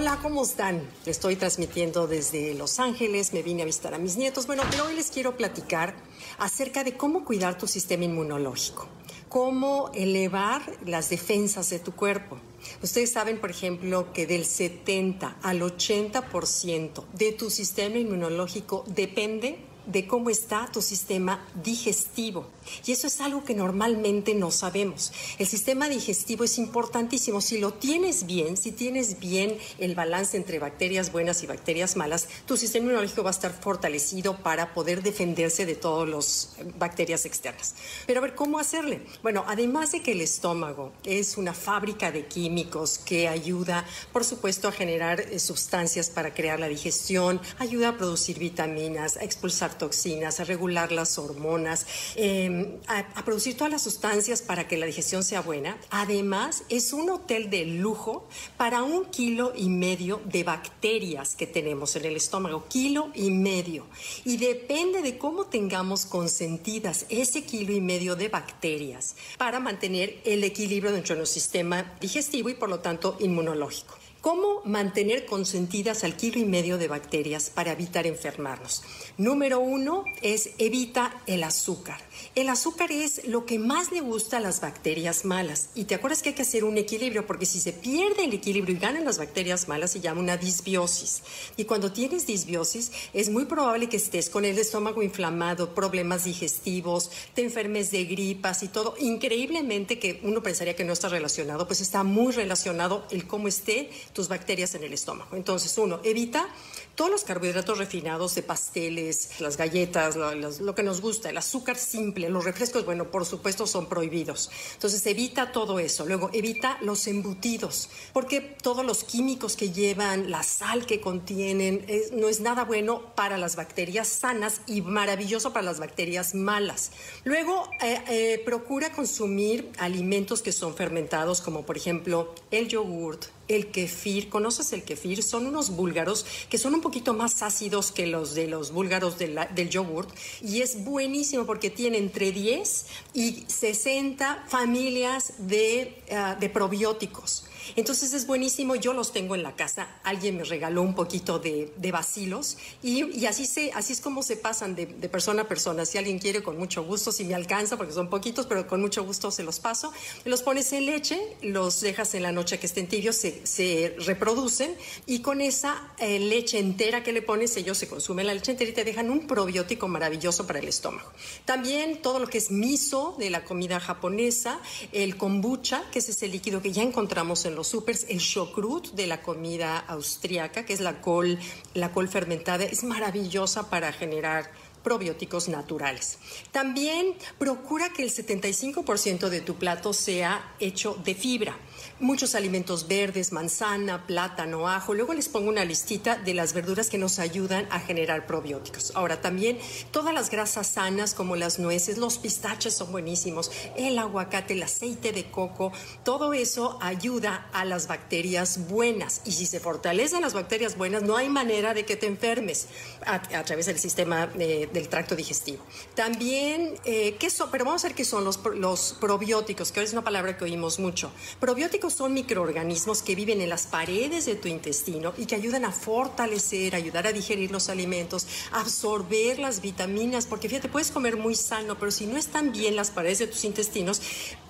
Hola, ¿cómo están? Estoy transmitiendo desde Los Ángeles, me vine a visitar a mis nietos. Bueno, pero hoy les quiero platicar acerca de cómo cuidar tu sistema inmunológico, cómo elevar las defensas de tu cuerpo. Ustedes saben, por ejemplo, que del 70 al 80% de tu sistema inmunológico depende de cómo está tu sistema digestivo. Y eso es algo que normalmente no sabemos. El sistema digestivo es importantísimo. Si lo tienes bien, si tienes bien el balance entre bacterias buenas y bacterias malas, tu sistema inmunológico va a estar fortalecido para poder defenderse de todas las bacterias externas. Pero a ver, ¿cómo hacerle? Bueno, además de que el estómago es una fábrica de químicos que ayuda, por supuesto, a generar eh, sustancias para crear la digestión, ayuda a producir vitaminas, a expulsar toxinas, a regular las hormonas, a, a, producir todas las sustancias para que la digestión sea buena. Además, es un hotel de lujo para un kilo y medio de bacterias que tenemos en el estómago, kilo y medio. Y depende de cómo tengamos consentidas ese kilo y medio de bacterias para mantener el equilibrio dentro de nuestro sistema digestivo y por lo tanto inmunológico. ¿Cómo mantener consentidas al kilo y medio de bacterias para evitar enfermarnos? Número uno es evita el azúcar. El azúcar es lo que más le gusta a las bacterias malas. Y te acuerdas que hay que hacer un equilibrio, porque si se pierde el equilibrio y ganan las bacterias malas, se llama una disbiosis. Y cuando tienes disbiosis, es muy probable que estés con el estómago inflamado, problemas digestivos, te enfermes de gripas y todo. Increíblemente que uno pensaría que no está relacionado, pues está muy relacionado el cómo esté tus bacterias en el estómago. Entonces, uno, evita todos los carbohidratos refinados de pasteles, las galletas, lo, lo, que nos gusta, el azúcar simple, los refrescos, bueno, por supuesto son prohibidos. Entonces evita todo eso. Luego evita los embutidos, porque todos los químicos que llevan, la sal que contienen, es, no es nada bueno para las bacterias sanas y maravilloso para las bacterias malas. Luego eh, eh, procura consumir alimentos que son fermentados, como por ejemplo el yogurt, el kefir. ¿Conoces el kefir? Son unos búlgaros que son un poquito más ácidos que los de los búlgaros del yogurt y es buenísimo porque tiene entre 10 y 60 familias de, uh, probióticos. Entonces es buenísimo, yo los tengo en la casa, alguien me regaló un poquito de, de vacilos y, así, se, así es como se pasan de, de, persona a persona. Si alguien quiere, con mucho gusto, si me alcanza, porque son poquitos, pero con mucho gusto se los paso. Los pones en leche, los dejas en la noche que estén tibios, se, se reproducen y con esa eh, leche entera que le pones, ellos se consumen la leche entera y te dejan un probiótico maravilloso para el estómago. También todo lo que es miso de la comida japonesa, el kombucha, que es ese líquido que ya encontramos en los supers, el chokrut de la comida austriaca, que es la col, la col fermentada, es maravillosa para generar probióticos naturales. También procura que el 75% de tu plato sea hecho de fibra. Muchos alimentos verdes, manzana, plátano, ajo. Luego les pongo una listita de las verduras que nos ayudan a generar probióticos. Ahora también todas las grasas sanas como las nueces, los pistaches son buenísimos, el aguacate, el aceite de coco, todo eso ayuda a las bacterias buenas. Y si se fortalecen las bacterias buenas, no hay manera de que te enfermes a, través del sistema eh, del tracto digestivo. También, eh, ¿qué son? Pero vamos a ver qué son los, los probióticos, que ahora es una palabra que oímos mucho. Probióticos son microorganismos que viven en las paredes de tu intestino y que ayudan a fortalecer, ayudar a digerir los alimentos, absorber las vitaminas, porque fíjate, puedes comer muy sano, pero si no están bien las paredes de tus intestinos,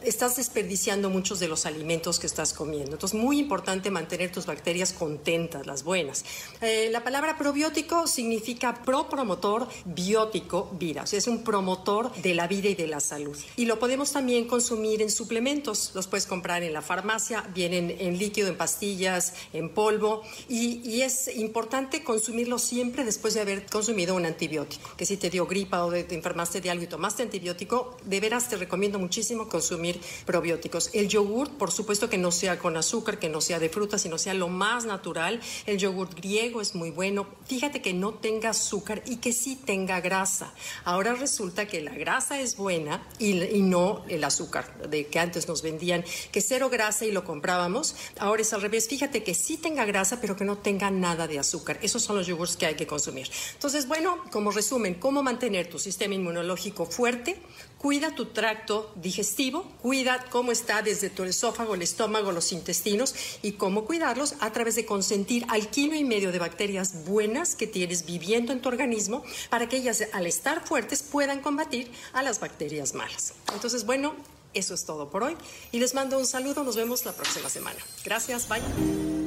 estás desperdiciando muchos de los alimentos que estás comiendo. Entonces, muy importante mantener tus bacterias contentas, las buenas. Eh, la palabra probiótico significa pro promotor, biótico, vida. O sea, es un promotor de la vida y de la salud. Y lo podemos también consumir en suplementos. Los puedes comprar en la farmacia, vienen en líquido, en pastillas, en polvo. Y, y es importante consumirlo siempre después de haber consumido un antibiótico. Que si te dio gripa o te enfermaste de algo y tomaste antibiótico, de veras te recomiendo muchísimo consumir probióticos. El yogurt, por supuesto que no sea con azúcar, que no sea de fruta, sino sea lo más natural. El yogurt griego es muy bueno. Fíjate que no tenga azúcar y que sí tenga grasa. Ahora resulta que la grasa es buena y, no el azúcar, de que antes nos vendían que cero grasa y lo comprábamos. Ahora es al revés. Fíjate que sí tenga grasa, pero que no tenga nada de azúcar. Esos son los yogurts que hay que consumir. Entonces, bueno, como resumen, cómo mantener tu sistema inmunológico fuerte, cuida tu tracto digestivo, cuida cómo está desde tu esófago, el estómago, los intestinos y cómo cuidarlos a través de consentir al kilo y medio de bacterias buenas que tienes viviendo en tu organismo para que ellas al estar fuertes puedan combatir a las bacterias malas. Entonces, bueno, eso es todo por hoy y les mando un saludo, nos vemos la próxima semana. Gracias, bye.